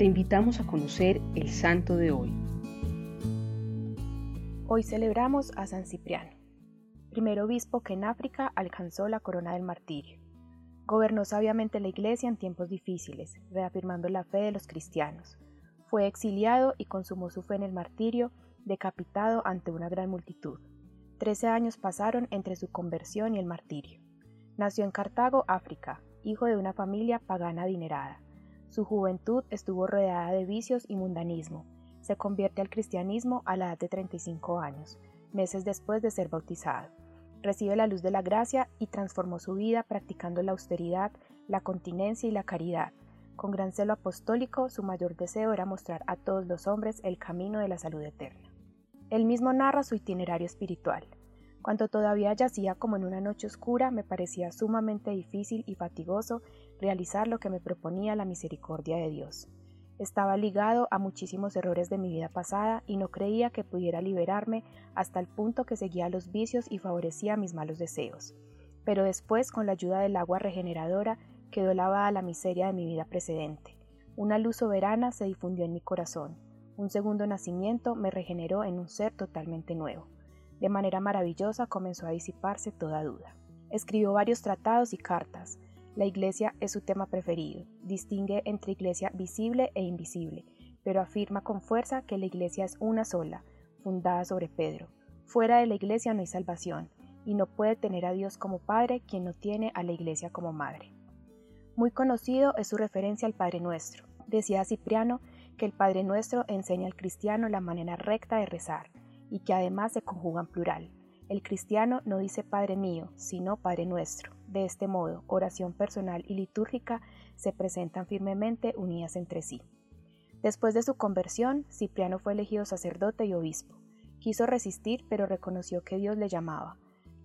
te invitamos a conocer el santo de hoy. Hoy celebramos a San Cipriano, primer obispo que en África alcanzó la corona del martirio. Gobernó sabiamente la Iglesia en tiempos difíciles, reafirmando la fe de los cristianos. Fue exiliado y consumó su fe en el martirio, decapitado ante una gran multitud. Trece años pasaron entre su conversión y el martirio. Nació en Cartago, África, hijo de una familia pagana adinerada. Su juventud estuvo rodeada de vicios y mundanismo. Se convierte al cristianismo a la edad de 35 años, meses después de ser bautizado. Recibe la luz de la gracia y transformó su vida practicando la austeridad, la continencia y la caridad. Con gran celo apostólico, su mayor deseo era mostrar a todos los hombres el camino de la salud eterna. Él mismo narra su itinerario espiritual. Cuando todavía yacía como en una noche oscura, me parecía sumamente difícil y fatigoso realizar lo que me proponía la misericordia de Dios. Estaba ligado a muchísimos errores de mi vida pasada y no creía que pudiera liberarme hasta el punto que seguía los vicios y favorecía mis malos deseos. Pero después, con la ayuda del agua regeneradora, quedó lavada la miseria de mi vida precedente. Una luz soberana se difundió en mi corazón. Un segundo nacimiento me regeneró en un ser totalmente nuevo. De manera maravillosa comenzó a disiparse toda duda. Escribió varios tratados y cartas. La iglesia es su tema preferido. Distingue entre iglesia visible e invisible, pero afirma con fuerza que la iglesia es una sola, fundada sobre Pedro. Fuera de la iglesia no hay salvación, y no puede tener a Dios como Padre quien no tiene a la iglesia como Madre. Muy conocido es su referencia al Padre Nuestro. Decía Cipriano que el Padre Nuestro enseña al cristiano la manera recta de rezar, y que además se conjugan plural. El cristiano no dice Padre mío, sino Padre nuestro. De este modo, oración personal y litúrgica se presentan firmemente unidas entre sí. Después de su conversión, Cipriano fue elegido sacerdote y obispo. Quiso resistir, pero reconoció que Dios le llamaba.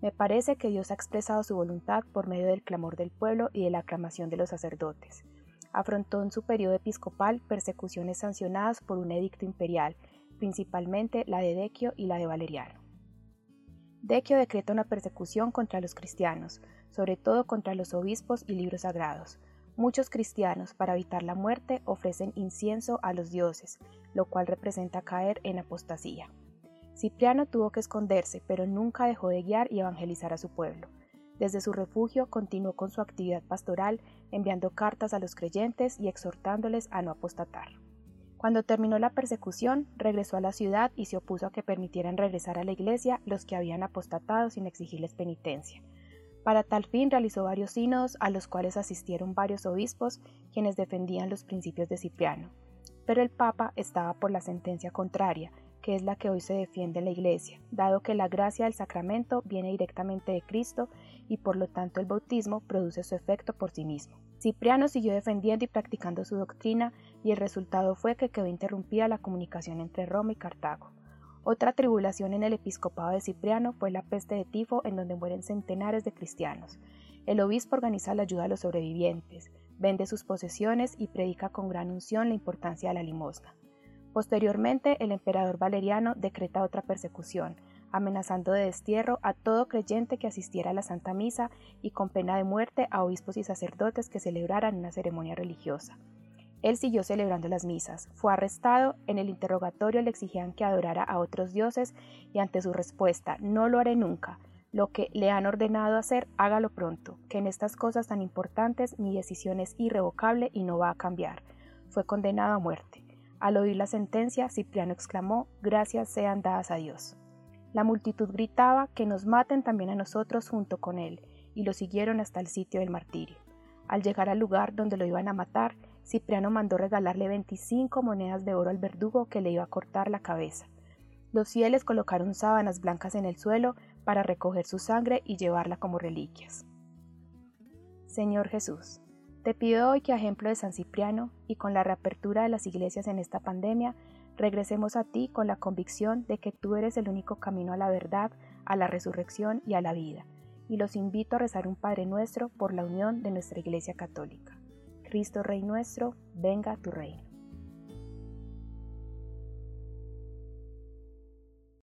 Me parece que Dios ha expresado su voluntad por medio del clamor del pueblo y de la aclamación de los sacerdotes. Afrontó en su periodo episcopal persecuciones sancionadas por un edicto imperial principalmente la de Decio y la de Valeriano. Decio decreta una persecución contra los cristianos, sobre todo contra los obispos y libros sagrados. Muchos cristianos, para evitar la muerte, ofrecen incienso a los dioses, lo cual representa caer en apostasía. Cipriano tuvo que esconderse, pero nunca dejó de guiar y evangelizar a su pueblo. Desde su refugio continuó con su actividad pastoral, enviando cartas a los creyentes y exhortándoles a no apostatar. Cuando terminó la persecución, regresó a la ciudad y se opuso a que permitieran regresar a la iglesia los que habían apostatado sin exigirles penitencia. Para tal fin realizó varios sínodos a los cuales asistieron varios obispos quienes defendían los principios de Cipriano. Pero el Papa estaba por la sentencia contraria, que es la que hoy se defiende en la Iglesia, dado que la gracia del sacramento viene directamente de Cristo y por lo tanto el bautismo produce su efecto por sí mismo. Cipriano siguió defendiendo y practicando su doctrina y el resultado fue que quedó interrumpida la comunicación entre Roma y Cartago. Otra tribulación en el episcopado de Cipriano fue la peste de tifo en donde mueren centenares de cristianos. El obispo organiza la ayuda a los sobrevivientes, vende sus posesiones y predica con gran unción la importancia de la limosna. Posteriormente, el emperador Valeriano decreta otra persecución, amenazando de destierro a todo creyente que asistiera a la Santa Misa y con pena de muerte a obispos y sacerdotes que celebraran una ceremonia religiosa. Él siguió celebrando las misas, fue arrestado, en el interrogatorio le exigían que adorara a otros dioses y ante su respuesta, no lo haré nunca, lo que le han ordenado hacer, hágalo pronto, que en estas cosas tan importantes mi decisión es irrevocable y no va a cambiar. Fue condenado a muerte. Al oír la sentencia, Cipriano exclamó, gracias sean dadas a Dios. La multitud gritaba que nos maten también a nosotros junto con él, y lo siguieron hasta el sitio del martirio. Al llegar al lugar donde lo iban a matar, Cipriano mandó regalarle 25 monedas de oro al verdugo que le iba a cortar la cabeza. Los fieles colocaron sábanas blancas en el suelo para recoger su sangre y llevarla como reliquias. Señor Jesús, te pido hoy que a ejemplo de San Cipriano y con la reapertura de las iglesias en esta pandemia, Regresemos a ti con la convicción de que tú eres el único camino a la verdad, a la resurrección y a la vida. Y los invito a rezar un Padre nuestro por la unión de nuestra Iglesia Católica. Cristo Rey nuestro, venga tu reino.